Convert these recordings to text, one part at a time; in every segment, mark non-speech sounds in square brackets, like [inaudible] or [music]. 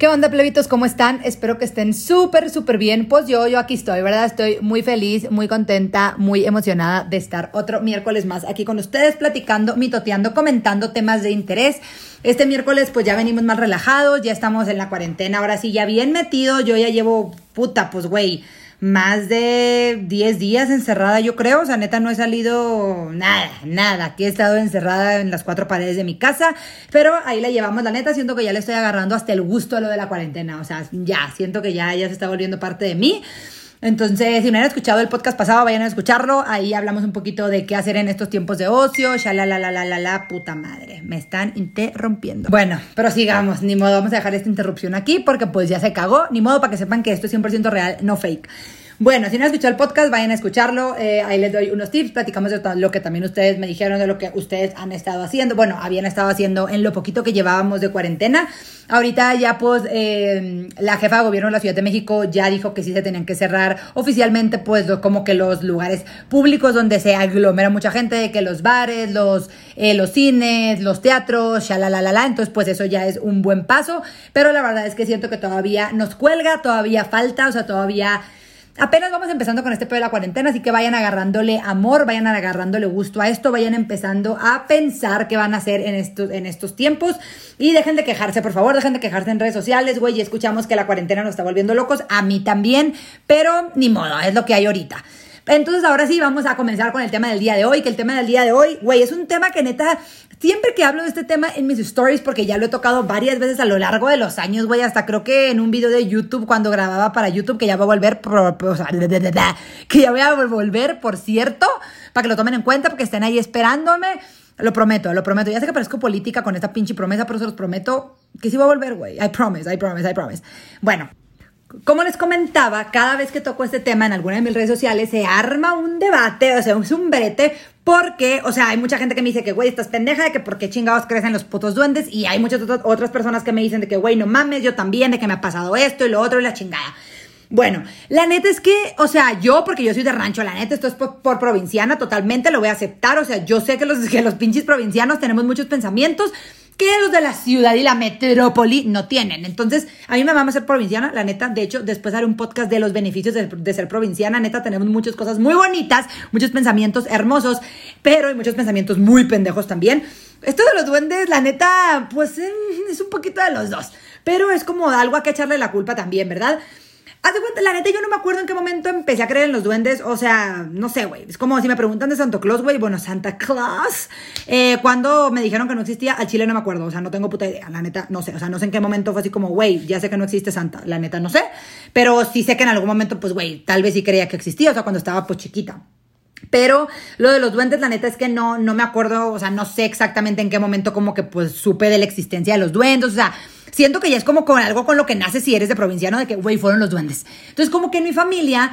¿Qué onda, plebitos? ¿Cómo están? Espero que estén súper, súper bien. Pues yo, yo aquí estoy, ¿verdad? Estoy muy feliz, muy contenta, muy emocionada de estar otro miércoles más aquí con ustedes, platicando, mitoteando, comentando temas de interés. Este miércoles, pues ya venimos más relajados, ya estamos en la cuarentena, ahora sí, ya bien metido. Yo ya llevo, puta, pues güey más de 10 días encerrada, yo creo. O sea, neta, no he salido nada, nada. Aquí he estado encerrada en las cuatro paredes de mi casa, pero ahí la llevamos, la neta. Siento que ya le estoy agarrando hasta el gusto a lo de la cuarentena. O sea, ya, siento que ya, ya se está volviendo parte de mí. Entonces, si no han escuchado el podcast pasado, vayan a escucharlo. Ahí hablamos un poquito de qué hacer en estos tiempos de ocio. Ya la la la la la la puta madre. Me están interrumpiendo. Bueno, pero sigamos. Ni modo, vamos a dejar esta interrupción aquí porque pues ya se cagó. Ni modo para que sepan que esto es 100% real, no fake. Bueno, si no han escuchado el podcast, vayan a escucharlo. Eh, ahí les doy unos tips. Platicamos de lo que también ustedes me dijeron, de lo que ustedes han estado haciendo. Bueno, habían estado haciendo en lo poquito que llevábamos de cuarentena. Ahorita ya pues eh, la jefa de gobierno de la Ciudad de México ya dijo que sí se tenían que cerrar oficialmente pues como que los lugares públicos donde se aglomera mucha gente, que los bares, los, eh, los cines, los teatros, la. Entonces pues eso ya es un buen paso. Pero la verdad es que siento que todavía nos cuelga, todavía falta, o sea, todavía apenas vamos empezando con este pedo de la cuarentena, así que vayan agarrándole amor, vayan agarrándole gusto a esto, vayan empezando a pensar qué van a hacer en estos, en estos tiempos y dejen de quejarse, por favor, dejen de quejarse en redes sociales, güey, y escuchamos que la cuarentena nos está volviendo locos, a mí también, pero ni modo, es lo que hay ahorita. Entonces ahora sí vamos a comenzar con el tema del día de hoy, que el tema del día de hoy, güey, es un tema que neta Siempre que hablo de este tema en mis stories, porque ya lo he tocado varias veces a lo largo de los años, güey, hasta creo que en un video de YouTube, cuando grababa para YouTube, que ya voy a volver, o sea, que ya voy a volver, por cierto, para que lo tomen en cuenta, porque estén ahí esperándome. Lo prometo, lo prometo. Ya sé que parezco política con esta pinche promesa, pero se los prometo que sí voy a volver, güey. I promise, I promise, I promise. Bueno, como les comentaba, cada vez que toco este tema en alguna de mis redes sociales se arma un debate, o sea, es un brete, porque, o sea, hay mucha gente que me dice que, güey, estás pendeja, de que por qué chingados crecen los putos duendes, y hay muchas otras personas que me dicen de que, güey, no mames, yo también, de que me ha pasado esto y lo otro y la chingada. Bueno, la neta es que, o sea, yo, porque yo soy de rancho, la neta, esto es por, provinciana, totalmente lo voy a aceptar. O sea, yo sé que los, que los pinches provincianos tenemos muchos pensamientos, que los de la ciudad y la metrópoli no tienen. Entonces, a mí me va a ser provinciana, la neta. De hecho, después haré un podcast de los beneficios de, ser provinciana. Neta, tenemos muchas cosas muy bonitas, muchos pensamientos hermosos, pero hay muchos pensamientos muy pendejos también. Esto de los duendes, la neta, pues eh, es un poquito de los dos. Pero es como algo a que echarle la culpa también, ¿verdad? Haz de cuenta, la neta, yo no me acuerdo en qué momento empecé a creer en los duendes. O sea, no sé, güey. Es como si me preguntan de Santa Claus, güey. Bueno, Santa Claus. Eh, cuando me dijeron que no existía, al chile no me acuerdo. O sea, no tengo puta idea. La neta, no sé. O sea, no sé en qué momento fue así como, güey, ya sé que no existe Santa. La neta, no sé. Pero sí sé que en algún momento, pues, güey, tal vez sí creía que existía. O sea, cuando estaba, pues, chiquita. Pero lo de los duendes, la neta es que no, no me acuerdo, o sea, no sé exactamente en qué momento como que pues supe de la existencia de los duendes, o sea, siento que ya es como con algo con lo que naces si eres de provinciano, de que, güey, fueron los duendes. Entonces, como que en mi familia,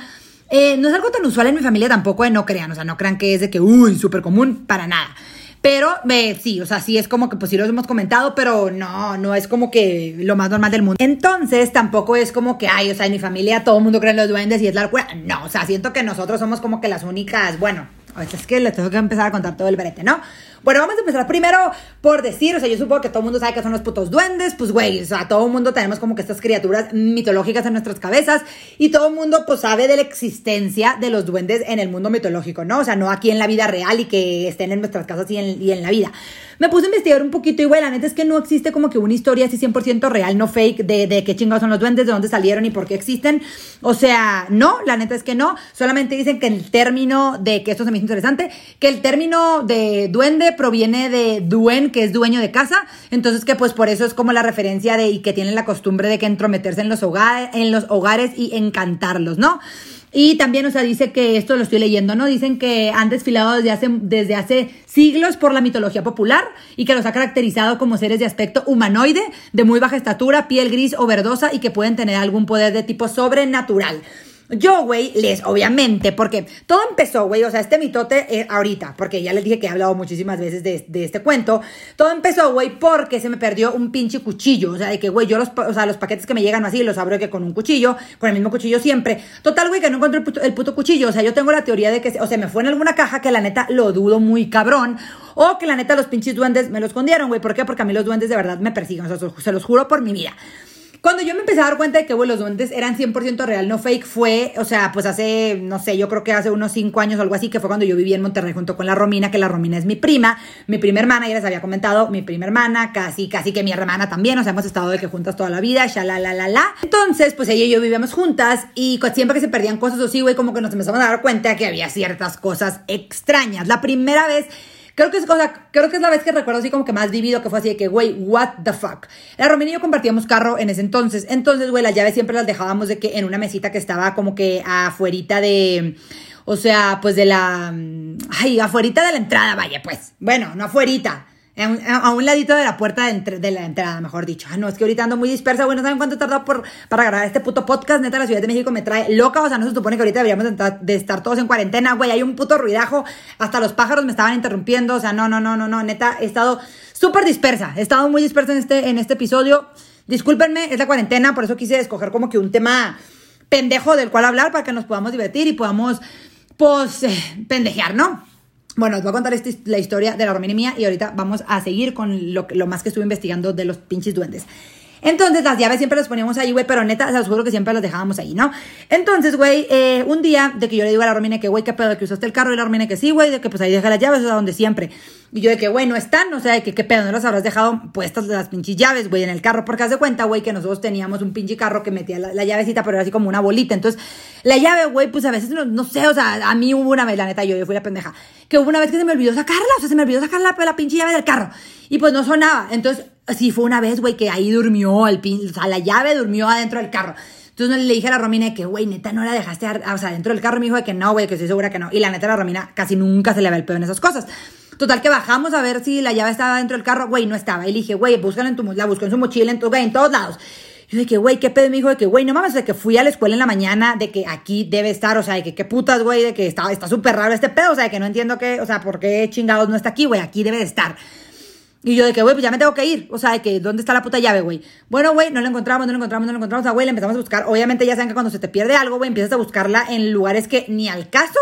eh, no es algo tan usual en mi familia tampoco de no crean, o sea, no crean que es de que, uy, súper común, para nada. Pero eh, sí, o sea, sí es como que pues sí los hemos comentado, pero no, no es como que lo más normal del mundo. Entonces tampoco es como que, ay, o sea, en mi familia todo el mundo cree en los duendes y es la locura. No, o sea, siento que nosotros somos como que las únicas, bueno, es que les tengo que empezar a contar todo el brete, ¿no? Bueno, vamos a empezar primero por decir, o sea, yo supongo que todo el mundo sabe que son los putos duendes, pues güey, o sea, todo el mundo tenemos como que estas criaturas mitológicas en nuestras cabezas y todo el mundo pues sabe de la existencia de los duendes en el mundo mitológico, ¿no? O sea, no aquí en la vida real y que estén en nuestras casas y en, y en la vida. Me puse a investigar un poquito y güey, la neta es que no existe como que una historia así 100% real, no fake, de, de qué chingados son los duendes, de dónde salieron y por qué existen. O sea, no, la neta es que no. Solamente dicen que el término de, que esto se me hizo interesante, que el término de duende proviene de duen, que es dueño de casa. Entonces que pues por eso es como la referencia de y que tienen la costumbre de que entrometerse en los, hogares, en los hogares y encantarlos, ¿no? Y también, o sea, dice que esto lo estoy leyendo, ¿no? Dicen que han desfilado desde hace, desde hace siglos por la mitología popular y que los ha caracterizado como seres de aspecto humanoide, de muy baja estatura, piel gris o verdosa y que pueden tener algún poder de tipo sobrenatural. Yo, güey, les, obviamente, porque todo empezó, güey, o sea, este mitote eh, ahorita, porque ya les dije que he hablado muchísimas veces de, este cuento, todo empezó, güey, porque se me perdió un pinche cuchillo, o sea, de que, güey, yo los, o sea, los paquetes que me llegan así los abro que con un cuchillo, con el mismo cuchillo siempre. Total, güey, que no encontré el el puto cuchillo, o sea, yo tengo la teoría de que, o sea, me fue en alguna caja que la neta lo dudo muy cabrón, o que la neta los pinches duendes me lo escondieron, güey, ¿por qué? Porque a mí los duendes de verdad me persiguen, o sea, se los juro por mi vida. Cuando yo me empecé a dar cuenta de que, güey, los duendes eran 100% real, no fake, fue, o sea, pues hace, no sé, yo creo que hace unos 5 años o algo así, que fue cuando yo vivía en Monterrey junto con la Romina, que la Romina es mi prima, mi prima hermana, ya les había comentado, mi prima hermana, casi, casi que mi hermana también, o sea, hemos estado de que juntas toda la vida, ya la, la, la, la. Entonces, pues ella y yo vivíamos juntas y siempre que se perdían cosas así, güey, como que nos empezamos a dar cuenta que había ciertas cosas extrañas. La primera vez Creo que, es, cosa creo que es la vez que recuerdo así como que más vivido que fue así de que, güey, what the fuck. La Romina y yo compartíamos carro en ese entonces. Entonces, güey, las llaves siempre las dejábamos de que en una mesita que estaba como que afuerita de... O sea, pues de la... Ay, afuerita de la entrada, vaya, pues. Bueno, no afuerita a un ladito de la puerta de, la entrada, mejor dicho. Ah, no, es que ahorita ando muy dispersa, güey, no saben cuánto he tardado por, para grabar este puto podcast. Neta, la Ciudad de México me trae loca, o sea, no se supone que ahorita deberíamos de estar todos en cuarentena, güey. Hay un puto ruidajo, hasta los pájaros me estaban interrumpiendo, o sea, no, no, no, no, no, neta, he estado súper dispersa. He estado muy dispersa en este, en este episodio. Discúlpenme, es la cuarentena, por eso quise escoger como que un tema pendejo del cual hablar para que nos podamos divertir y podamos, pues, eh, pendejear, ¿no? Bueno, os voy a contar la historia de la Romina mía y ahorita vamos a seguir con lo, lo más que estuve investigando de los pinches duendes. Entonces las llaves siempre las poníamos ahí, güey, pero neta, se los juro que siempre las dejábamos ahí, ¿no? Entonces, güey, eh, un día de que yo le digo a la Romina que, güey, qué pedo, que usaste el carro y la Romina que sí, güey, de que pues ahí deja las llaves, o sea, donde siempre. Y yo de que, güey, no están, o sea, de que qué pedo, no las habrás dejado puestas las pinches llaves, güey, en el carro, porque haz de cuenta, güey, que nosotros teníamos un pinche carro que metía la, llavecita, pero era así como una bolita. Entonces, la llave, güey, pues a veces no, no, sé, o sea, a mí hubo una vez, la neta, yo, yo fui la pendeja, que hubo una vez que se me olvidó sacarla, o sea, se me olvidó sacar la, la pinche llave del carro. Y pues no sonaba. Entonces, sí fue una vez, güey, que ahí durmió, el pin, o sea, la llave durmió adentro del carro. Entonces le dije a la Romina que, güey, neta, no la dejaste, o sea, dentro del carro. Me dijo de que no, güey, que estoy segura que no. Y la neta, la Romina casi nunca se le ve el pedo en esas cosas. Total, que bajamos a ver si la llave estaba dentro del carro. Güey, no estaba. Y le dije, güey, búscala en tu, la buscó en su mochila, en, tu, güey, en todos lados. Y yo que, güey, ¿qué pedo? Me dijo de que, güey, no mames, de que fui a la escuela en la mañana, de que aquí debe estar, o sea, de que qué putas, güey, de que está súper raro este pedo, o sea, de que no entiendo qué, o sea, por qué chingados no está aquí, güey, aquí debe de estar. Y yo de que, güey, pues ya me tengo que ir. O sea, de que, ¿dónde está la puta llave, güey? Bueno, güey, no la encontramos, no la encontramos, no la encontramos. O güey, la empezamos a buscar. Obviamente ya saben que cuando se te pierde algo, güey, empiezas a buscarla en lugares que ni al caso.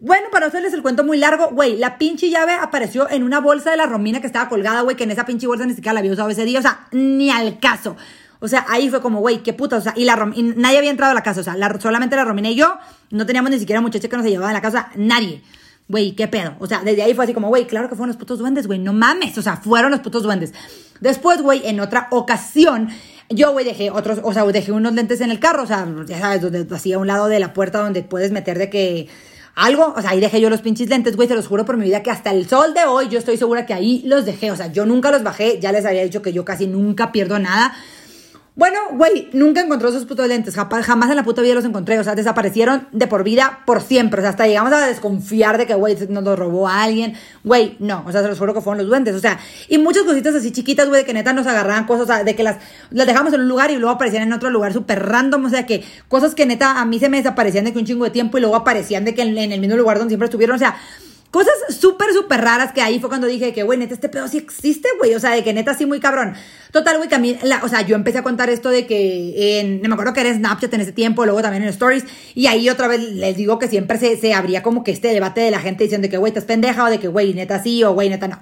Bueno, para hacerles el cuento muy largo, güey, la pinche llave apareció en una bolsa de la Romina que estaba colgada, güey, que en esa pinche bolsa ni siquiera la había usado ese día. O sea, ni al caso. O sea, ahí fue como, güey, qué puta. O sea, y, la nadie había entrado a la casa. O sea, solamente la Romina y yo. No teníamos ni siquiera muchacha que nos llevaba a la casa. Nadie güey, ¿qué pedo? O sea, desde ahí fue así como, güey, claro que fueron los putos duendes, güey, no mames, o sea, fueron los putos duendes. Después, güey, en otra ocasión, yo, güey, dejé otros, o sea, dejé unos lentes en el carro, o sea, ya sabes, donde, así a un lado de la puerta donde puedes meter de que algo, o sea, ahí dejé yo los pinches lentes, güey, te los juro por mi vida que hasta el sol de hoy yo estoy segura que ahí los dejé, o sea, yo nunca los bajé, ya les había dicho que yo casi nunca pierdo nada. Bueno, güey, nunca encontró esos putos lentes. Jamás en la puta vida los encontré. O sea, desaparecieron de por vida, por siempre. O sea, hasta llegamos a desconfiar de que, güey, nos los robó a alguien. Güey, no. O sea, se los juro que fueron los duendes. O sea, y muchas cositas así chiquitas, güey, de que neta nos agarraban cosas, o sea, de que las, las dejamos en un lugar y luego aparecían en otro lugar súper random. O sea, que cosas que neta a mí se me desaparecían de que un chingo de tiempo y luego aparecían de que en, en el mismo lugar donde siempre estuvieron. O sea, Cosas súper, súper raras que ahí fue cuando dije que, güey, neta, este pedo sí existe, güey. O sea, de que neta sí muy cabrón. Total, güey, también, la, o sea, yo empecé a contar esto de que en, no me acuerdo que era Snapchat en ese tiempo, luego también en Stories. Y ahí otra vez les digo que siempre se, se abría como que este debate de la gente diciendo de que, güey, estás pendeja o de que, güey, neta sí o güey, neta no.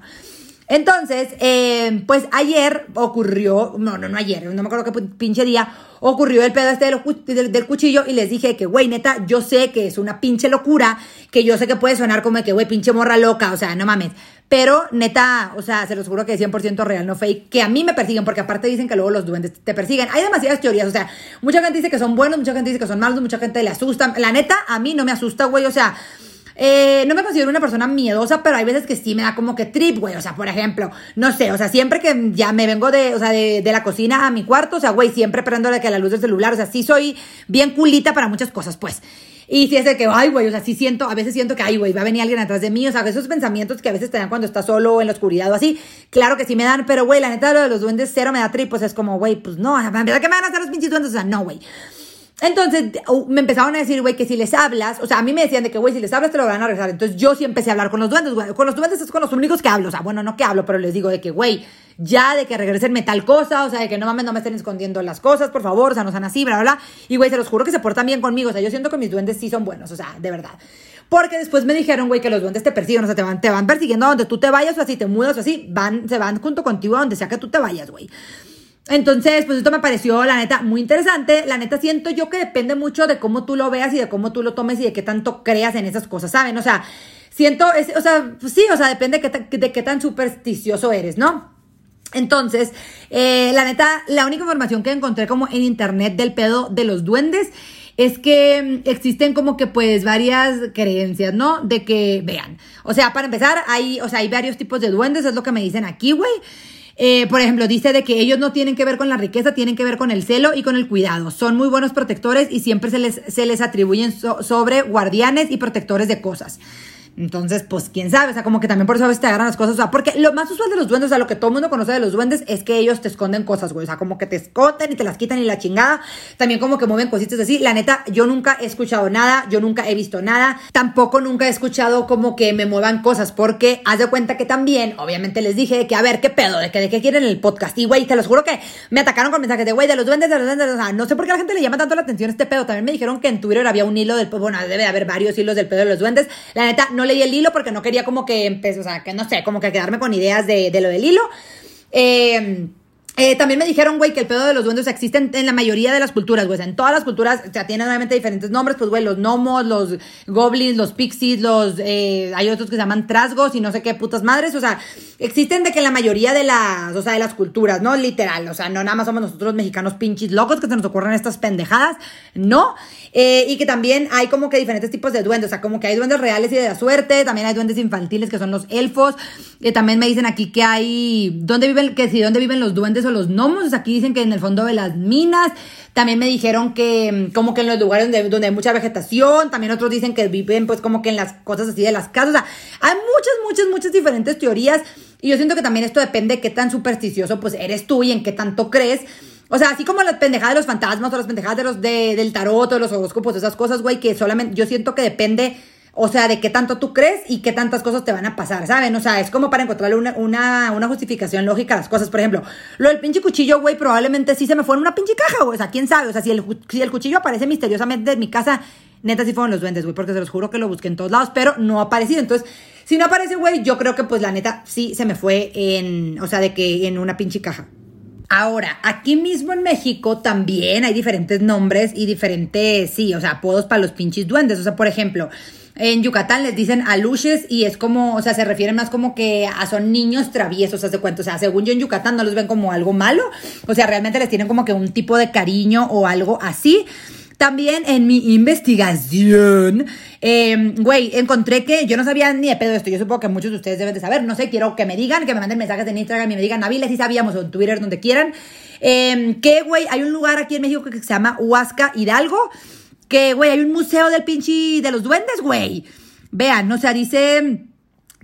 Entonces, eh, pues ayer ocurrió, no, no, no ayer, no me acuerdo qué pinche día, ocurrió el pedo este del, cuchillo y les dije que, güey, neta, yo sé que es una pinche locura, que yo sé que puede sonar como que, güey, pinche morra loca, o sea, no mames. Pero, neta, o sea, se los juro que es 100% real, no fake, que a mí me persiguen, porque aparte dicen que luego los duendes te persiguen. Hay demasiadas teorías, o sea, mucha gente dice que son buenos, mucha gente dice que son malos, mucha gente le asusta. La neta, a mí no me asusta, güey, o sea... Eh, no me considero una persona miedosa, pero hay veces que sí me da como que trip, güey. O sea, por ejemplo, no sé, o sea, siempre que ya me vengo de, o sea, de, la cocina a mi cuarto, o sea, güey, siempre prendo que la luz del celular, o sea, sí soy bien culita para muchas cosas, pues. Y si es de que, ay, güey, o sea, sí siento, a veces siento que, ay, güey, va a venir alguien atrás de mí, o sea, esos pensamientos que a veces te dan cuando estás solo en la oscuridad o así, claro que sí me dan, pero, güey, la neta, lo de los duendes cero me da trip, pues es como, güey, pues no, ¿verdad que me van a hacer los pinches duendes? O sea, no, güey. Entonces me empezaron a decir, güey, que si les hablas, o sea, a mí me decían de que, güey, si les hablas te lo van a regresar. Entonces yo sí empecé a hablar con los duendes, güey. Con los duendes es con los únicos que hablo. O sea, bueno, no que hablo, pero les digo de que, güey, ya de que regresenme tal cosa, o sea, de que no mames, no me estén escondiendo las cosas, por favor, o sea, no sean así, bla, bla, bla. Y, güey, se los juro que se portan bien conmigo. O sea, yo siento que mis duendes sí son buenos, o sea, de verdad. Porque después me dijeron, güey, que los duendes te persiguen, o sea, te van, te van persiguiendo a donde tú te vayas, o así, te mudas, o así, van, se van junto contigo a donde sea que tú te vayas, güey. Entonces, pues esto me pareció, la neta, muy interesante. La neta, siento yo que depende mucho de cómo tú lo veas y de cómo tú lo tomes y de qué tanto creas en esas cosas, ¿saben? O sea, siento, o sea, pues sí, o sea, depende de qué, tan supersticioso eres, ¿no? Entonces, eh, la neta, la única información que encontré como en internet del pedo de los duendes es que mm, existen como que pues varias creencias, ¿no? De que, vean, o sea, para empezar, hay, o sea, hay varios tipos de duendes, es lo que me dicen aquí, güey. Eh, por ejemplo, dice de que ellos no tienen que ver con la riqueza, tienen que ver con el celo y con el cuidado. Son muy buenos protectores y siempre se les, se les atribuyen sobre guardianes y protectores de cosas. Entonces, pues quién sabe, o sea, como que también por eso a veces te agarran las cosas, o sea, porque lo más usual de los duendes, o sea, lo que todo el mundo conoce de los duendes es que ellos te esconden cosas, güey, o sea, como que te esconden y te las quitan y la chingada, también como que mueven cositas así, la neta, yo nunca he escuchado nada, yo nunca he visto nada, tampoco nunca he escuchado como que me muevan cosas, porque haz de cuenta que también, obviamente les dije que, a ver, qué pedo, de que de qué quieren el podcast, y güey, te los juro que me atacaron con mensajes de, güey, de los duendes, de los duendes, o sea, no sé por qué a la gente le llama tanto la atención este pedo, también me dijeron que en Twitter había un hilo del, bueno, debe haber varios hilos del pedo de los duendes, la neta, no leí el hilo porque no quería como que empezar, o sea, que no sé, como que quedarme con ideas de, de lo del hilo. Eh, eh, también me dijeron, güey, que el pedo de los duendes existe en, la mayoría de las culturas, güey. En todas las culturas, o sea, tienen obviamente diferentes nombres, pues, güey, los gnomos, los goblins, los pixies, los, eh, hay otros que se llaman trasgos y no sé qué putas madres, o sea, existen de que la mayoría de las, o sea, de las culturas, ¿no? Literal, o sea, no nada más somos nosotros mexicanos pinches locos que se nos ocurren estas pendejadas, no. Eh, y que también hay como que diferentes tipos de duendes, o sea, como que hay duendes reales y de la suerte, también hay duendes infantiles que son los elfos, también me dicen aquí que hay, ¿dónde viven, que si dónde viven los duendes los gnomos. Aquí dicen que en el fondo de las minas. También me dijeron que mm, como que en los lugares donde, hay mucha vegetación. También otros dicen que viven pues como que en las cosas así de las casas. O sea, hay muchas, muchas, muchas diferentes teorías. Y yo siento que también esto depende de qué tan supersticioso pues eres tú y en qué tanto crees. O sea, así como las pendejadas de los fantasmas o las pendejadas de los de, del tarot o los horóscopos, esas cosas, güey, que solamente yo siento que depende o sea, de qué tanto tú crees y qué tantas cosas te van a pasar, ¿saben? O sea, es como para encontrarle una, una, una justificación lógica a las cosas. Por ejemplo, lo del pinche cuchillo, güey, probablemente sí se me fue en una pinche caja, güey. O sea, quién sabe. O sea, si el, si el cuchillo aparece misteriosamente en mi casa, neta sí fueron los duendes, güey, porque se los juro que lo busqué en todos lados, pero no ha aparecido. Entonces, si no aparece, güey, yo creo que pues la neta sí se me fue en, o sea, de que en una pinche caja. Ahora, aquí mismo en México también hay diferentes nombres y diferentes, sí, o sea, apodos para los pinches duendes. O sea, por ejemplo, en Yucatán les dicen aluches y es como, o sea, se refieren más como que a son niños traviesos, hace cuento. O sea, según yo en Yucatán no los ven como algo malo. O sea, realmente les tienen como que un tipo de cariño o algo así. También en mi investigación, em, güey, encontré que yo no sabía ni de pedo esto. Yo supongo que muchos de ustedes deben de saber. No sé, quiero que me digan, que me manden mensajes en Instagram y me digan, Naviles, si sabíamos, o en Twitter, donde quieran. Eh, que, güey, hay un lugar aquí en México que se llama Huasca Hidalgo que, güey, hay un museo del pinche de los duendes, güey. Vean, o sea, dice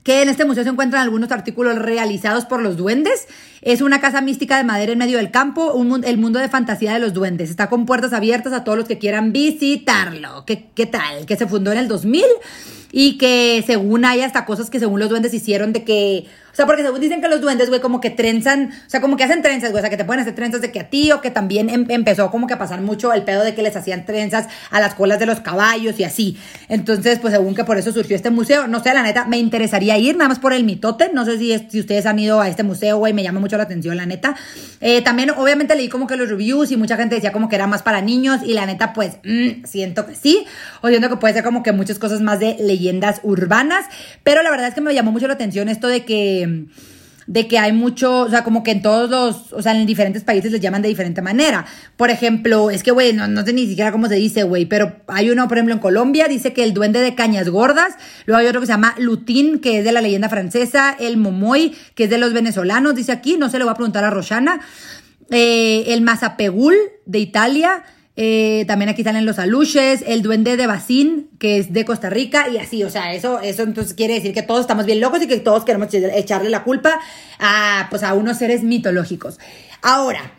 que en este museo se encuentran algunos artículos realizados por los duendes. Es una casa mística de madera en medio del campo, un, el mundo de fantasía de los duendes. Está con puertas abiertas a todos los que quieran visitarlo. ¿Qué, qué tal? Que se fundó en el 2000 y que según hay hasta cosas que según los duendes hicieron de que o sea, porque según dicen que los duendes, güey, como que trenzan, o sea, como que hacen trenzas, güey, o sea, que te pueden hacer trenzas de que a ti, o que también em, empezó como que a pasar mucho el pedo de que les hacían trenzas a las colas de los caballos y así. Entonces, pues según que por eso surgió este museo, no sé, la neta, me interesaría ir, nada más por el mitote, no sé si, si ustedes han ido a este museo, güey, me llama mucho la atención, la neta. Eh, también, obviamente, leí como que los reviews y mucha gente decía como que era más para niños, y la neta, pues, mm, siento que sí, o siento que puede ser como que muchas cosas más de leyendas urbanas, pero la verdad es que me llamó mucho la atención esto de que de que hay mucho, o sea, como que en todos los, o sea, en diferentes países les llaman de diferente manera. Por ejemplo, es que, güey, no, no sé ni siquiera cómo se dice, güey, pero hay uno, por ejemplo, en Colombia, dice que el duende de cañas gordas, luego hay otro que se llama Lutín, que es de la leyenda francesa, el Momoy, que es de los venezolanos, dice aquí, no se le va a preguntar a Roshana, eh, el Mazapegul de Italia, eh, también aquí salen los aluches, el duende de Bacín, que es de Costa Rica, y así, o sea, eso, eso entonces quiere decir que todos estamos bien locos y que todos queremos echarle la culpa a, pues, a unos seres mitológicos. Ahora,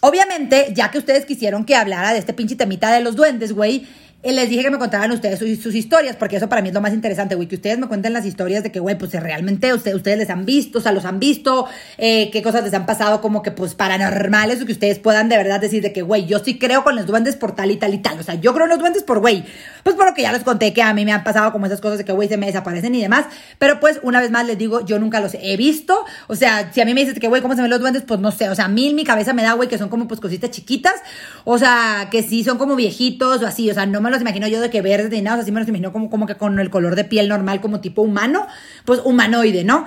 obviamente, ya que ustedes quisieron que hablara de este pinche temita de los duendes, güey, les dije que me contaran ustedes sus, historias, porque eso para mí es lo más interesante, güey, que ustedes me cuenten las historias de que, güey, pues realmente ustedes, ustedes les han visto, o sea, los han visto, eh, qué cosas les han pasado como que, pues, paranormales, o que ustedes puedan de verdad decir de que, güey, yo sí creo con los duendes por tal y tal y tal, o sea, yo creo en los duendes por, güey, pues por lo que ya les conté que a mí me han pasado como esas cosas de que, güey, se me desaparecen y demás, pero pues, una vez más les digo, yo nunca los he visto, o sea, si a mí me dices que, güey, ¿cómo se ven los duendes? Pues no sé, o sea, a mí en mi cabeza me da, güey, que son como, pues, cositas chiquitas, o sea, que sí son como viejitos o así, o sea, no me los imagino yo de que verdes ni nada, o sea, sí me los imagino como, como que con el color de piel normal, como tipo humano, pues humanoide, ¿no?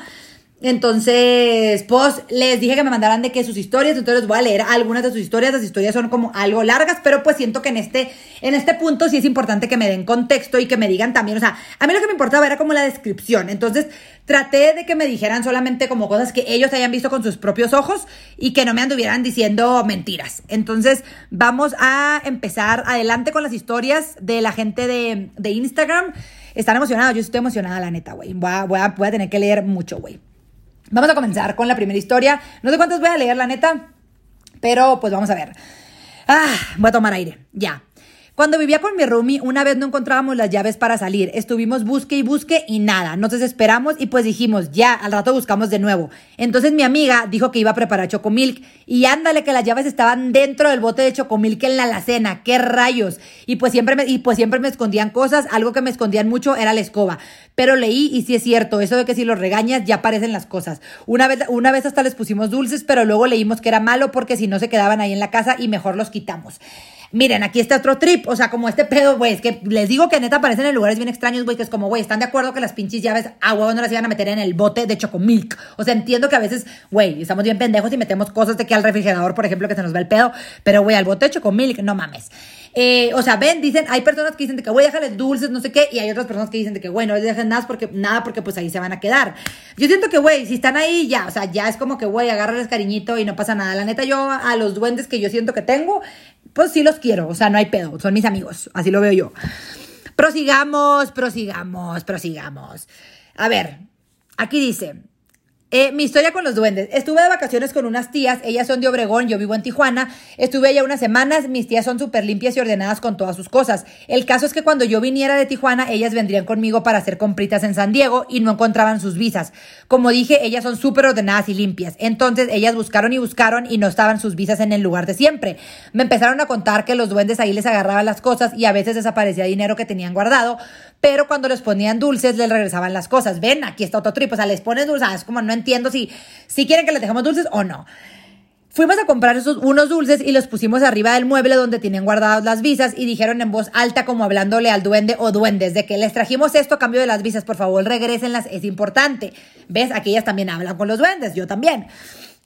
Entonces, pues les dije que me mandaran de que sus historias, entonces les voy a leer algunas de sus historias. Las historias son como algo largas, pero pues siento que en este, en este punto sí es importante que me den contexto y que me digan también, o sea, a mí lo que me importaba era como la descripción. Entonces, traté de que me dijeran solamente como cosas que ellos hayan visto con sus propios ojos y que no me anduvieran diciendo mentiras. Entonces, vamos a empezar adelante con las historias de la gente de, de Instagram. Están emocionados, yo estoy emocionada, la neta, güey. Voy voy, voy a tener que leer mucho, güey. Vamos a comenzar con la primera historia. No sé cuántas voy a leer, la neta, pero pues vamos a ver. Ah, voy a tomar aire. Ya. Cuando vivía con mi roomie, una vez no encontrábamos las llaves para salir. Estuvimos busque y busque y nada. Nos desesperamos y pues dijimos, ya, al rato buscamos de nuevo. Entonces mi amiga dijo que iba a preparar chocomilk y ándale que las llaves estaban dentro del bote de chocomilk en la alacena. ¡Qué rayos! Y pues siempre me, y pues siempre me escondían cosas. Algo que me escondían mucho era la escoba. Pero leí y sí es cierto, eso de que si los regañas ya aparecen las cosas. Una vez, una vez hasta les pusimos dulces, pero luego leímos que era malo porque si no se quedaban ahí en la casa y mejor los quitamos. Miren, aquí está otro trip, o sea, como este pedo, güey, es que les digo que neta aparecen en lugares bien extraños, güey, que es como, güey, están de acuerdo que las pinches llaves a huevo no las iban a meter en el bote de chocomilk. O sea, entiendo que a veces, güey, estamos bien pendejos y metemos cosas de que al refrigerador, por ejemplo, que se nos va el pedo, pero, güey, al bote de chocomilk, no mames. Eh, o sea, ven, dicen, hay personas que dicen de que, güey, déjales dulces, no sé qué, y hay otras personas que dicen de que, güey, no les dejen nada porque, nada porque pues ahí se van a quedar. Yo siento que, güey, si están ahí, ya, o sea, ya es como que, güey, agárrales cariñito y no pasa nada. La neta, yo a los duendes que yo siento que tengo, pues sí los quiero, o sea, no hay pedo, son mis amigos, así lo veo yo. Prosigamos, prosigamos, prosigamos. A ver, aquí dice, eh, mi historia con los duendes. Estuve de vacaciones con unas tías, ellas son de Obregón, yo vivo en Tijuana. Estuve allá unas semanas, mis tías son súper limpias y ordenadas con todas sus cosas. El caso es que cuando yo viniera de Tijuana, ellas vendrían conmigo para hacer compritas en San Diego y no encontraban sus visas. Como dije, ellas son súper ordenadas y limpias. Entonces ellas buscaron y buscaron y no estaban sus visas en el lugar de siempre. Me empezaron a contar que los duendes ahí les agarraban las cosas y a veces desaparecía dinero que tenían guardado, pero cuando les ponían dulces les regresaban las cosas. Ven, aquí está otro trip, o sea, les pones dulces, es como no entiendo si, si quieren que les dejemos dulces o no. Fuimos a comprar esos, unos dulces y los pusimos arriba del mueble donde tienen guardadas las visas y dijeron en voz alta como hablándole al duende o duendes de que les trajimos esto a cambio de las visas, por favor regresenlas, es importante. ¿Ves? Aquí ellas también hablan con los duendes, yo también.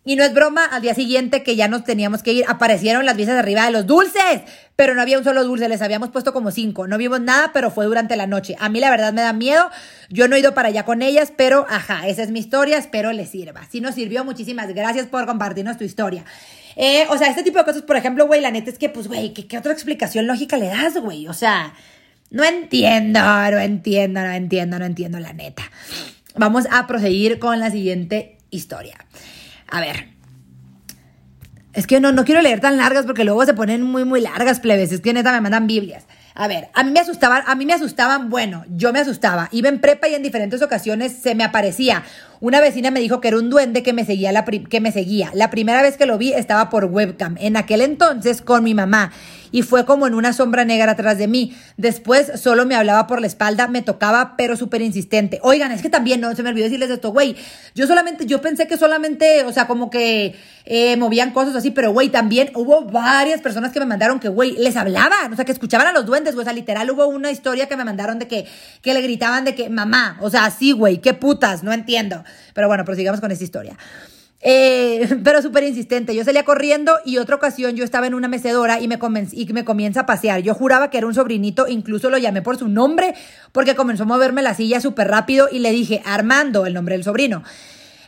Y no es broma, al día siguiente que ya nos teníamos que ir, aparecieron las visas arriba de los dulces, pero no había un solo dulce, les habíamos puesto como cinco. No vimos nada, pero fue durante la noche. A mí la verdad me da miedo, yo no he ido para allá con ellas, pero ajá, esa es mi historia, espero les sirva. Si nos sirvió, muchísimas gracias por compartirnos tu historia. Eh, o sea, este tipo de cosas, por ejemplo, güey, la neta es que, pues, güey, ¿qué, ¿qué otra explicación lógica le das, güey? O sea, no entiendo, no entiendo, no entiendo, no entiendo la neta. Vamos a proseguir con la siguiente historia. A ver. Es que no, no quiero leer tan largas porque luego se ponen muy, muy largas, plebes. Es que neta me mandan Biblias. A ver, a mí me asustaban, a mí me asustaban, bueno, yo me asustaba. Iba en prepa y en diferentes ocasiones se me aparecía. Una vecina me dijo que era un duende que me seguía la que me seguía. La primera vez que lo vi estaba por webcam, en aquel entonces con mi mamá y fue como en una sombra negra atrás de mí. Después solo me hablaba por la espalda, me tocaba, pero súper insistente. Oigan, es que también, no se me olvidó decirles esto, güey. Yo solamente, yo pensé que solamente, o sea, como que eh, movían cosas así, pero güey, también hubo varias personas que me mandaron que, güey, les hablaban, o sea, que escuchaban a los duendes, güey. O sea, literal hubo una historia que me mandaron de que, que le gritaban de que, mamá, o sea, sí, güey, qué putas, no entiendo. Pero bueno, prosigamos con esta historia. Eh, [laughs] pero súper insistente. Yo salía corriendo y otra ocasión yo estaba en una mecedora y me, y me comienza a pasear. Yo juraba que era un sobrinito, incluso lo llamé por su nombre porque comenzó a moverme la silla súper rápido y le dije, Armando, el nombre del sobrino.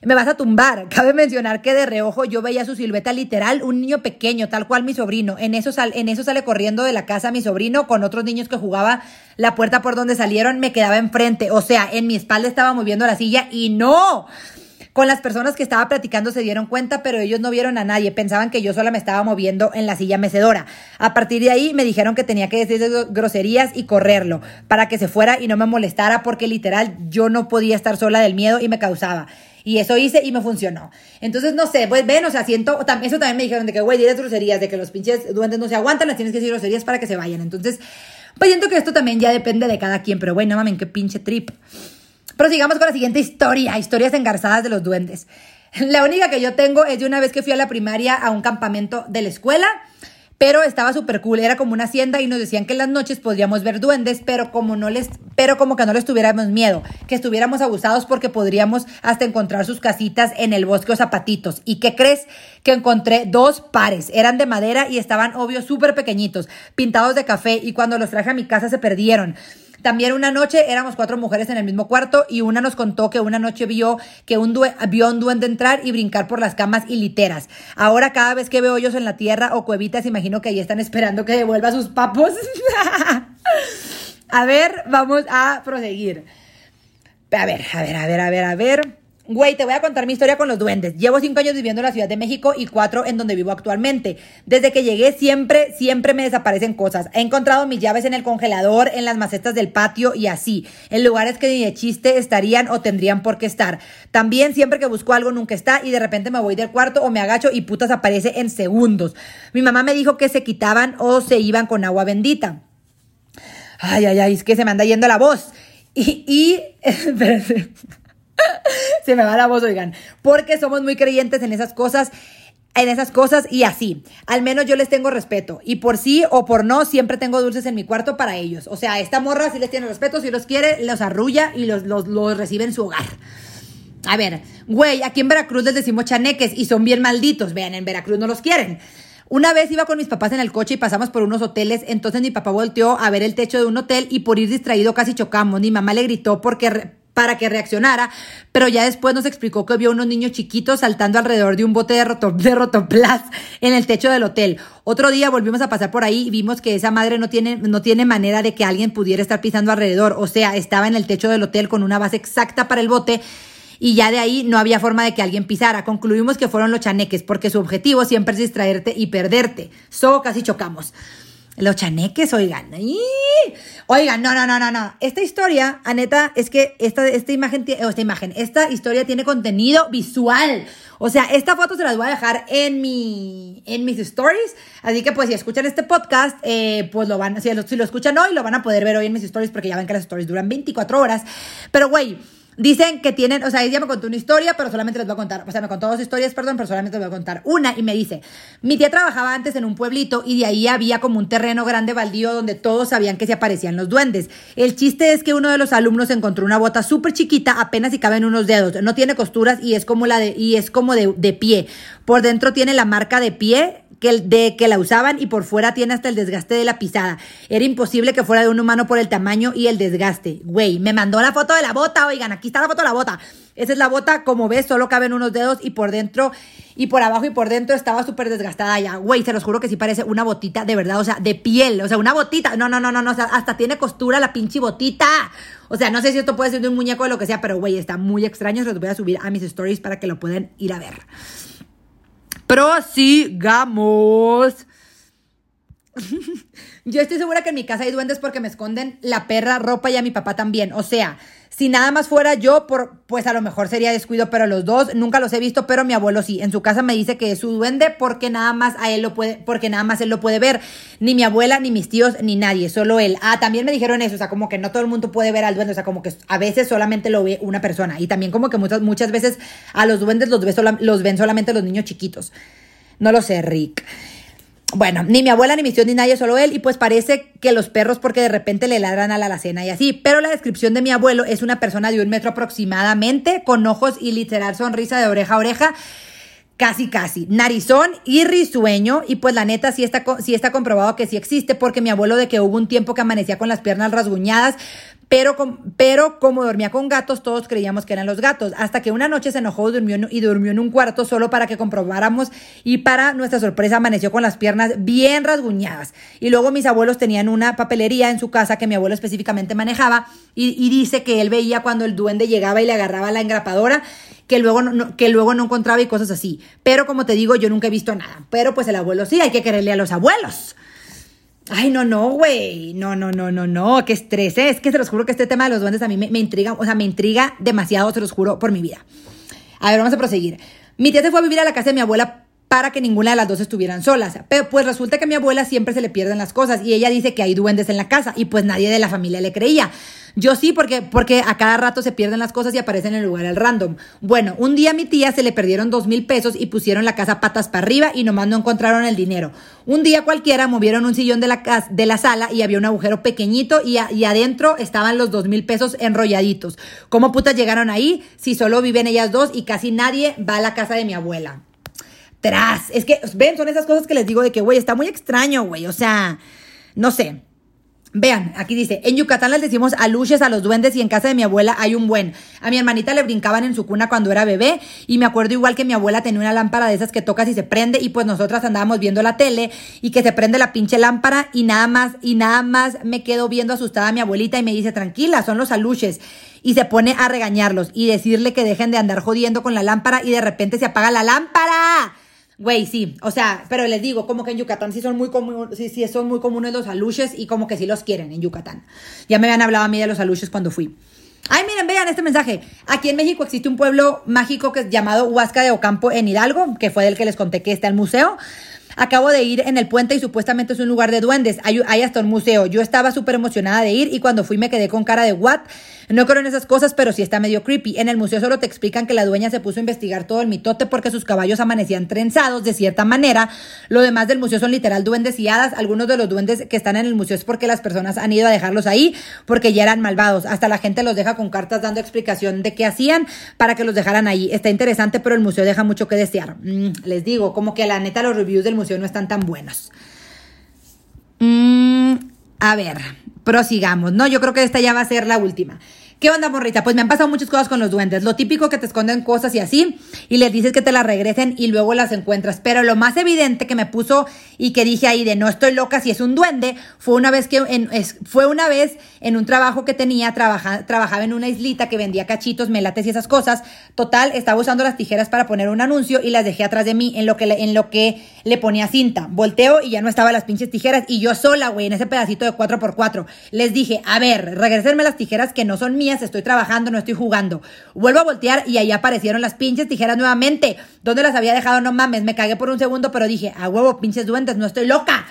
Me vas a tumbar. Cabe mencionar que de reojo yo veía su silueta literal, un niño pequeño, tal cual mi sobrino. En eso, en eso sale corriendo de la casa mi sobrino con otros niños que jugaba la puerta por donde salieron, me quedaba enfrente. O sea, en mi espalda estaba moviendo la silla y no. Con las personas que estaba platicando se dieron cuenta, pero ellos no vieron a nadie. Pensaban que yo sola me estaba moviendo en la silla mecedora. A partir de ahí me dijeron que tenía que decir groserías y correrlo para que se fuera y no me molestara porque literal yo no podía estar sola del miedo y me causaba. Y eso hice y me funcionó. Entonces, no sé, pues ven, o sea, siento, eso también me dijeron de que, güey, diles groserías, de que los pinches duendes no se aguantan, las tienes que decir groserías para que se vayan. Entonces, pues siento que esto también ya depende de cada quien, pero bueno, mamen, qué pinche trip. Pero sigamos con la siguiente historia, historias engarzadas de los duendes. La única que yo tengo es de una vez que fui a la primaria a un campamento de la escuela pero estaba súper cool, era como una hacienda y nos decían que en las noches podríamos ver duendes, pero como no les, pero como que no les tuviéramos miedo, que estuviéramos abusados porque podríamos hasta encontrar sus casitas en el bosque o zapatitos. ¿Y qué crees? Que encontré dos pares, eran de madera y estaban obvio súper pequeñitos, pintados de café y cuando los traje a mi casa se perdieron. También una noche éramos cuatro mujeres en el mismo cuarto y una nos contó que una noche vio que un vio un duende entrar y brincar por las camas y literas. Ahora cada vez que veo hoyos en la tierra o cuevitas imagino que ahí están esperando que devuelva sus papos. [laughs] a ver, vamos a proseguir. A ver, a ver, a ver, a ver, a ver. Güey, te voy a contar mi historia con los duendes. Llevo cinco años viviendo en la Ciudad de México y cuatro en donde vivo actualmente. Desde que llegué siempre, siempre me desaparecen cosas. He encontrado mis llaves en el congelador, en las macetas del patio y así, en lugares que ni de chiste estarían o tendrían por qué estar. También siempre que busco algo nunca está y de repente me voy del cuarto o me agacho y putas aparece en segundos. Mi mamá me dijo que se quitaban o se iban con agua bendita. Ay, ay, ay, es que se me anda yendo la voz. Y, y, [laughs] [laughs] Se me va la voz, oigan. Porque somos muy creyentes en esas cosas en esas cosas y así. Al menos yo les tengo respeto. Y por sí o por no, siempre tengo dulces en mi cuarto para ellos. O sea, esta morra sí les tiene respeto, si los quiere, los arrulla y los, los, los recibe en su hogar. A ver, güey, aquí en Veracruz les decimos chaneques y son bien malditos. Vean, en Veracruz no los quieren. Una vez iba con mis papás en el coche y pasamos por unos hoteles, entonces mi papá volteó a ver el techo de un hotel y por ir distraído casi chocamos. Mi mamá le gritó porque para que reaccionara, pero ya después nos explicó que vio unos niños chiquitos saltando alrededor de un bote de, roto, rotoplas en el techo del hotel. Otro día volvimos a pasar por ahí y vimos que esa madre no tiene, no tiene manera de que alguien pudiera estar pisando alrededor, o sea, estaba en el techo del hotel con una base exacta para el bote y ya de ahí no había forma de que alguien pisara. Concluimos que fueron los chaneques, porque su objetivo siempre es distraerte y perderte. So casi chocamos. Los chaneques, oigan. Oigan, no, no, no, no, no. Esta historia, Aneta, es que esta, esta imagen, esta imagen, esta historia tiene contenido visual. O sea, esta foto se las voy a dejar en mi, en mis stories. Así que, pues, si escuchan este podcast, eh, pues lo van, si lo, si lo escuchan hoy, lo van a poder ver hoy en mis stories porque ya ven que las stories duran 24 horas. Pero, güey, Dicen que tienen, o sea, ella me contó una historia, pero solamente les voy a contar, o sea, me contó dos historias, perdón, pero solamente les voy a contar una y me dice, mi tía trabajaba antes en un pueblito y de ahí había como un terreno grande baldío donde todos sabían que se aparecían los duendes. El chiste es que uno de los alumnos encontró una bota súper chiquita, apenas si caben unos dedos, no tiene costuras y es como la de, y es como de, de pie. Por dentro tiene la marca de pie que, de que la usaban y por fuera tiene hasta el desgaste de la pisada. Era imposible que fuera de un humano por el tamaño y el desgaste. Güey, me mandó la foto de la bota, oigan, aquí está la foto de la bota. Esa es la bota, como ves, solo caben unos dedos y por dentro y por abajo y por dentro estaba súper desgastada ya. Güey, se los juro que sí parece una botita de verdad, o sea, de piel, o sea, una botita. No, no, no, no, no, o sea, hasta tiene costura la pinche botita. O sea, no sé si esto puede ser de un muñeco o lo que sea, pero güey, está muy extraño. Se los voy a subir a mis stories para que lo puedan ir a ver. Prosigamos. [laughs] Yo estoy segura que en mi casa hay duendes porque me esconden la perra, ropa y a mi papá también. O sea, si nada más fuera yo, por, pues a lo mejor sería descuido, pero los dos nunca los he visto, pero mi abuelo sí. En su casa me dice que es su duende porque nada más a él lo puede, porque nada más él lo puede ver. Ni mi abuela, ni mis tíos, ni nadie, solo él. Ah, también me dijeron eso, o sea, como que no todo el mundo puede ver al duende, o sea, como que a veces solamente lo ve una persona. Y también como que muchas, muchas veces a los duendes los, los ven solamente los niños chiquitos. No lo sé, Rick. Bueno, ni mi abuela, ni mis tíos, ni nadie, solo él. Y pues parece que los perros porque de repente le ladran a la alacena y así. Pero la descripción de mi abuelo es una persona de un metro aproximadamente, con ojos y literal sonrisa de oreja a oreja. Casi, casi. Narizón y risueño. Y pues la neta sí está, sí está comprobado que sí existe porque mi abuelo de que hubo un tiempo que amanecía con las piernas rasguñadas, pero, pero como dormía con gatos, todos creíamos que eran los gatos. Hasta que una noche se enojó durmió y durmió en un cuarto solo para que comprobáramos y para nuestra sorpresa amaneció con las piernas bien rasguñadas. Y luego mis abuelos tenían una papelería en su casa que mi abuelo específicamente manejaba y, dice que él veía cuando el duende llegaba y le agarraba la engrapadora que luego no, que luego no encontraba y cosas así. Pero como te digo, yo nunca he visto nada. Pero pues el abuelo sí, hay que quererle a los abuelos. Ay, no, no, güey. No, no, no, no, no. Qué estrés. Es que se los juro que este tema de los duendes a mí me, me intriga, o sea, me intriga demasiado, se los juro, por mi vida. A ver, vamos a proseguir. Mi tía se fue a vivir a la casa de mi abuela para que ninguna de las dos estuvieran solas. Pero pues resulta que a mi abuela siempre se le pierden las cosas y ella dice que hay duendes en la casa y pues nadie de la familia le creía. Yo sí, porque, porque a cada rato se pierden las cosas y aparecen en el lugar al random. Bueno, un día a mi tía se le perdieron dos mil pesos y pusieron la casa patas para arriba y nomás no encontraron el dinero. Un día cualquiera movieron un sillón de la, casa, de la sala y había un agujero pequeñito y, y adentro estaban los dos mil pesos enrolladitos. ¿Cómo putas llegaron ahí si solo viven ellas dos y casi nadie va a la casa de mi abuela? Tras, es que, ven, son esas cosas que les digo de que, güey, está muy extraño, güey, o sea, no sé. Vean, aquí dice, en Yucatán les decimos aluches a los duendes y en casa de mi abuela hay un buen. A mi hermanita le brincaban en su cuna cuando era bebé y me acuerdo igual que mi abuela tenía una lámpara de esas que tocas y se prende y pues nosotras andábamos viendo la tele y que se prende la pinche lámpara y nada más y nada más me quedo viendo asustada a mi abuelita y me dice, tranquila, son los aluches. Y se pone a regañarlos y decirle que dejen de andar jodiendo con la lámpara y de repente se apaga la lámpara. Güey, sí, o sea, pero les digo, como que en Yucatán sí son muy comunes, sí, sí son muy comunes los aluches y como que sí los quieren en Yucatán. Ya me habían hablado a mí de los aluches cuando fui. Ay, miren, vean este mensaje. Aquí en México existe un pueblo mágico que es llamado Huasca de Ocampo en Hidalgo, que fue del que les conté que está el museo. Acabo de ir en el puente y supuestamente es un lugar de duendes. Hay, hasta un museo. Yo estaba súper emocionada de ir y cuando fui me quedé con cara de what. No creo en esas cosas, pero sí está medio creepy. En el museo solo te explican que la dueña se puso a investigar todo el mitote porque sus caballos amanecían trenzados de cierta manera. Lo demás del museo son literal duendes y hadas. Algunos de los duendes que están en el museo es porque las personas han ido a dejarlos ahí porque ya eran malvados. Hasta la gente los deja con cartas dando explicación de qué hacían para que los dejaran ahí. Está interesante, pero el museo deja mucho que desear. Mm, les digo, como que la neta los reviews del museo no están tan buenos. Mm, a ver, prosigamos, ¿no? Yo creo que esta ya va a ser la última. ¿Qué onda, morrita? Pues me han pasado muchas cosas con los duendes. Lo típico que te esconden cosas y así, y les dices que te las regresen y luego las encuentras. Pero lo más evidente que me puso y que dije ahí de no estoy loca si es un duende, fue una vez que en, fue una vez en un trabajo que tenía, trabajaba en una islita que vendía cachitos, melates y esas cosas. Total, estaba usando las tijeras para poner un anuncio y las dejé atrás de mí en lo que le, en lo que le ponía cinta. Volteo y ya no estaban las pinches tijeras y yo sola, güey, en ese pedacito de 4x4. Les dije, a ver, regresenme las tijeras que no son mías estoy trabajando, no estoy jugando. Vuelvo a voltear y ahí aparecieron las pinches tijeras nuevamente. ¿Dónde las había dejado? No mames, me cagué por un segundo, pero dije, a huevo, pinches duendes, no estoy loca.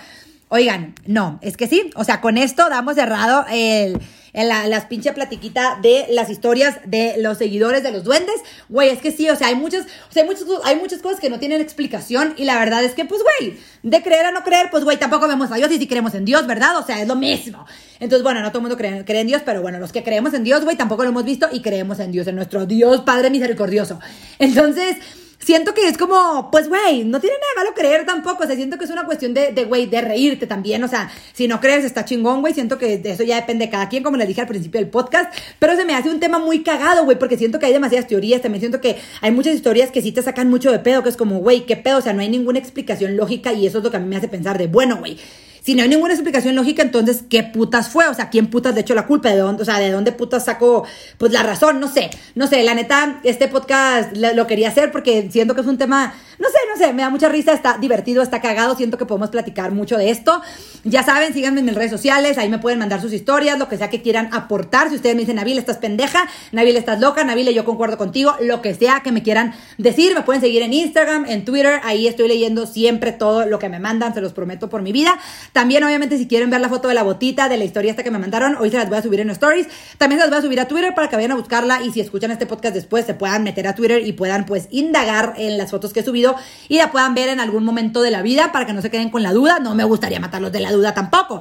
Oigan, no, es que sí, o sea, con esto damos cerrado el, la, las pinche platiquita de las historias de los seguidores de los duendes. Güey, es que sí, o sea, hay muchas, o sea, hay muchas, hay muchas cosas que no tienen explicación y la verdad es que, pues, güey, de creer a no creer, pues, güey, tampoco vemos a Dios y si creemos en Dios, ¿verdad? O sea, es lo mismo. Entonces, bueno, no todo el mundo cree, cree en Dios, pero bueno, los que creemos en Dios, güey, tampoco lo hemos visto y creemos en Dios, en nuestro Dios Padre misericordioso. Entonces, siento que es como, pues, güey, no tiene nada de malo creer tampoco. O sea, siento que es una cuestión de, de, güey, de reírte también. O sea, si no crees, está chingón, güey. Siento que de eso ya depende de cada quien, como les dije al principio del podcast. Pero se me hace un tema muy cagado, güey, porque siento que hay demasiadas teorías. También siento que hay muchas historias que sí te sacan mucho de pedo, que es como, güey, qué pedo. O sea, no hay ninguna explicación lógica y eso es lo que a mí me hace pensar de, bueno, güey si no hay ninguna explicación lógica, entonces, ¿qué putas fue? O sea, ¿quién putas le echó la culpa? ¿De dónde, o sea, ¿de dónde putas sacó, pues, la razón? No sé, no sé, la neta, este podcast lo quería hacer porque siento que es un tema, no sé, no sé, me da mucha risa, está divertido, está cagado, siento que podemos platicar mucho de esto. Ya saben, síganme en mis redes sociales, ahí me pueden mandar sus historias, lo que sea que quieran aportar. Si ustedes me dicen, Nabil, estás pendeja, Nabil, estás loca, Nabil, yo concuerdo contigo, lo que sea que me quieran decir, me pueden seguir en Instagram, en Twitter, ahí estoy leyendo siempre todo lo que me mandan, se los prometo por mi vida. También, obviamente, si quieren ver la foto de la botita, de la historia esta que me mandaron, hoy se las voy a subir en stories. También se las voy a subir a Twitter para que vayan a buscarla y si escuchan este podcast después, se puedan meter a Twitter y puedan, pues, indagar en las fotos que he subido y la puedan ver en algún momento de la vida para que no se queden con la duda. No me gustaría matarlos de la duda tampoco.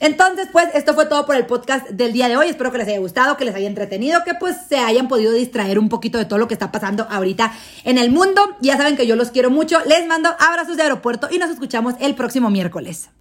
Entonces, pues esto fue todo por el podcast del día de hoy. Espero que les haya gustado, que les haya entretenido, que pues se hayan podido distraer un poquito de todo lo que está pasando ahorita en el mundo. Ya saben que yo los quiero mucho. Les mando abrazos de aeropuerto y nos escuchamos el próximo miércoles.